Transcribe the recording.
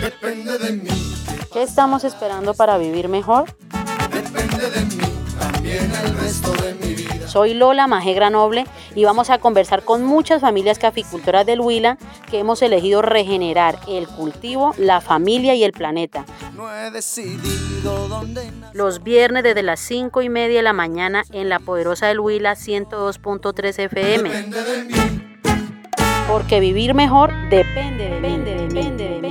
depende de mí. ¿Qué estamos esperando para vivir mejor? Depende de mí, también el resto de mi vida. Soy Lola Majegra Noble y vamos a conversar con muchas familias caficultoras del Huila que hemos elegido regenerar el cultivo, la familia y el planeta. No he decidido dónde. Los viernes desde las 5 y media de la mañana en la poderosa del Huila 102.3 FM. Depende de mí. Porque vivir mejor depende de mí. Depende de mí.